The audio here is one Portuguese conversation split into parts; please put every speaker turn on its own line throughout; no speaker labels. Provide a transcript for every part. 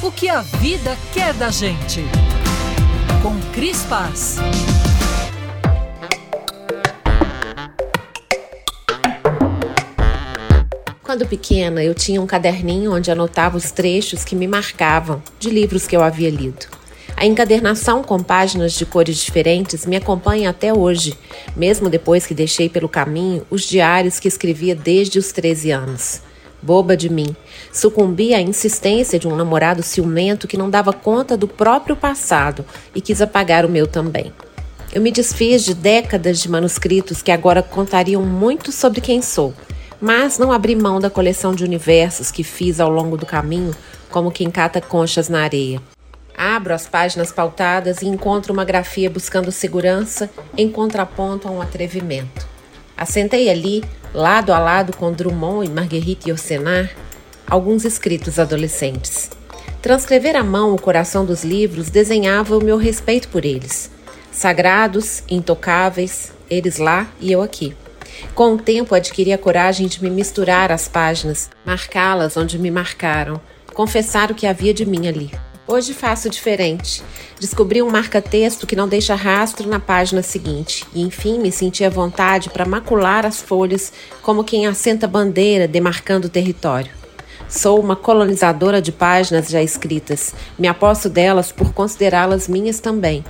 O que a vida quer da gente. Com Cris Paz.
Quando pequena, eu tinha um caderninho onde anotava os trechos que me marcavam de livros que eu havia lido. A encadernação com páginas de cores diferentes me acompanha até hoje, mesmo depois que deixei pelo caminho os diários que escrevia desde os 13 anos. Boba de mim, sucumbi à insistência de um namorado ciumento que não dava conta do próprio passado e quis apagar o meu também. Eu me desfiz de décadas de manuscritos que agora contariam muito sobre quem sou mas não abri mão da coleção de universos que fiz ao longo do caminho, como quem cata conchas na areia. Abro as páginas pautadas e encontro uma grafia buscando segurança em contraponto a um atrevimento. Assentei ali, lado a lado com Drummond e Marguerite Yourcenar, alguns escritos adolescentes. Transcrever à mão o coração dos livros desenhava o meu respeito por eles. Sagrados, intocáveis, eles lá e eu aqui. Com o tempo, adquiri a coragem de me misturar às páginas, marcá-las onde me marcaram, confessar o que havia de mim ali. Hoje faço diferente. Descobri um marca-texto que não deixa rastro na página seguinte e, enfim, me senti à vontade para macular as folhas como quem assenta bandeira demarcando o território. Sou uma colonizadora de páginas já escritas. Me aposto delas por considerá-las minhas também.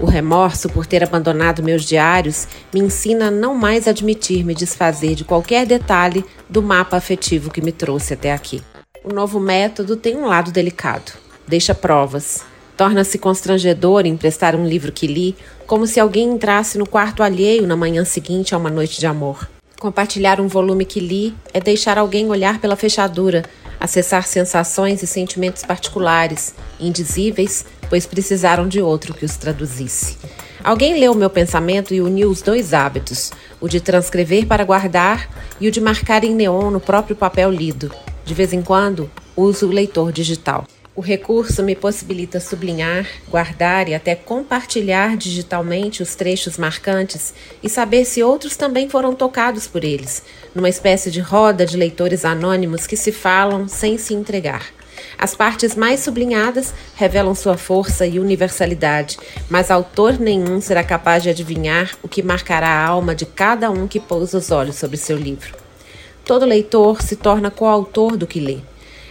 O remorso por ter abandonado meus diários me ensina a não mais admitir me desfazer de qualquer detalhe do mapa afetivo que me trouxe até aqui. O novo método tem um lado delicado. Deixa provas. Torna-se constrangedor emprestar um livro que li, como se alguém entrasse no quarto alheio na manhã seguinte a uma noite de amor. Compartilhar um volume que li é deixar alguém olhar pela fechadura, acessar sensações e sentimentos particulares, indizíveis, pois precisaram de outro que os traduzisse. Alguém leu meu pensamento e uniu os dois hábitos, o de transcrever para guardar e o de marcar em neon no próprio papel lido. De vez em quando, uso o leitor digital. O recurso me possibilita sublinhar, guardar e até compartilhar digitalmente os trechos marcantes e saber se outros também foram tocados por eles, numa espécie de roda de leitores anônimos que se falam sem se entregar. As partes mais sublinhadas revelam sua força e universalidade, mas autor nenhum será capaz de adivinhar o que marcará a alma de cada um que pousa os olhos sobre seu livro. Todo leitor se torna coautor do que lê.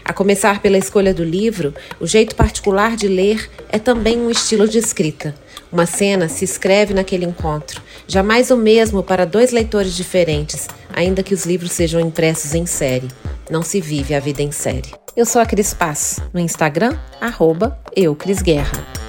A começar pela escolha do livro, o jeito particular de ler é também um estilo de escrita. Uma cena se escreve naquele encontro, jamais o mesmo para dois leitores diferentes, ainda que os livros sejam impressos em série. Não se vive a vida em série. Eu sou a Cris Paz, no Instagram, arroba Guerra.